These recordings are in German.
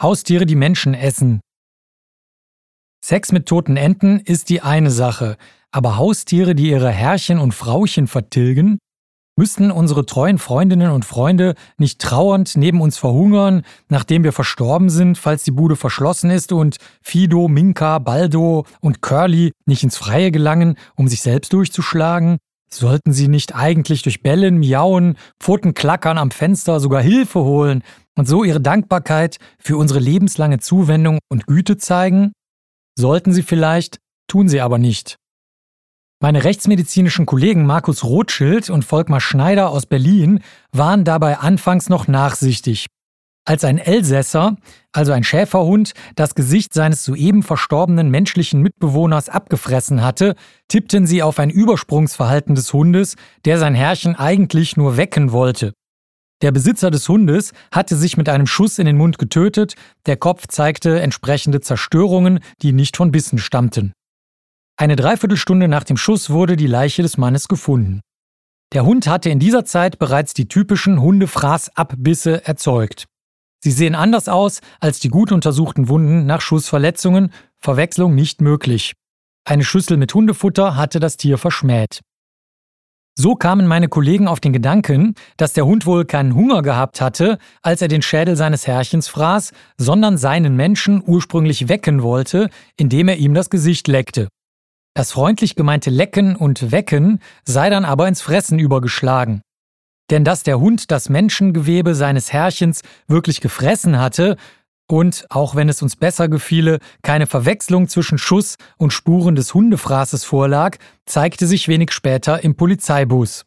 Haustiere, die Menschen essen. Sex mit toten Enten ist die eine Sache, aber Haustiere, die ihre Herrchen und Frauchen vertilgen, Müssten unsere treuen Freundinnen und Freunde nicht trauernd neben uns verhungern, nachdem wir verstorben sind, falls die Bude verschlossen ist und Fido, Minka, Baldo und Curly nicht ins Freie gelangen, um sich selbst durchzuschlagen? Sollten sie nicht eigentlich durch Bellen, Miauen, Pfotenklackern am Fenster sogar Hilfe holen und so ihre Dankbarkeit für unsere lebenslange Zuwendung und Güte zeigen? Sollten sie vielleicht, tun sie aber nicht. Meine rechtsmedizinischen Kollegen Markus Rothschild und Volkmar Schneider aus Berlin waren dabei anfangs noch nachsichtig. Als ein Elsässer, also ein Schäferhund, das Gesicht seines soeben verstorbenen menschlichen Mitbewohners abgefressen hatte, tippten sie auf ein Übersprungsverhalten des Hundes, der sein Herrchen eigentlich nur wecken wollte. Der Besitzer des Hundes hatte sich mit einem Schuss in den Mund getötet, der Kopf zeigte entsprechende Zerstörungen, die nicht von Bissen stammten. Eine Dreiviertelstunde nach dem Schuss wurde die Leiche des Mannes gefunden. Der Hund hatte in dieser Zeit bereits die typischen Hundefraßabbisse erzeugt. Sie sehen anders aus als die gut untersuchten Wunden nach Schussverletzungen, Verwechslung nicht möglich. Eine Schüssel mit Hundefutter hatte das Tier verschmäht. So kamen meine Kollegen auf den Gedanken, dass der Hund wohl keinen Hunger gehabt hatte, als er den Schädel seines Herrchens fraß, sondern seinen Menschen ursprünglich wecken wollte, indem er ihm das Gesicht leckte. Das freundlich gemeinte Lecken und Wecken sei dann aber ins Fressen übergeschlagen. Denn dass der Hund das Menschengewebe seines Herrchens wirklich gefressen hatte und, auch wenn es uns besser gefiele, keine Verwechslung zwischen Schuss und Spuren des Hundefraßes vorlag, zeigte sich wenig später im Polizeibus.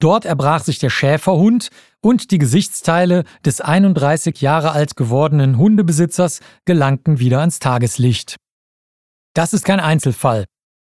Dort erbrach sich der Schäferhund und die Gesichtsteile des 31 Jahre alt gewordenen Hundebesitzers gelangten wieder ans Tageslicht. Das ist kein Einzelfall.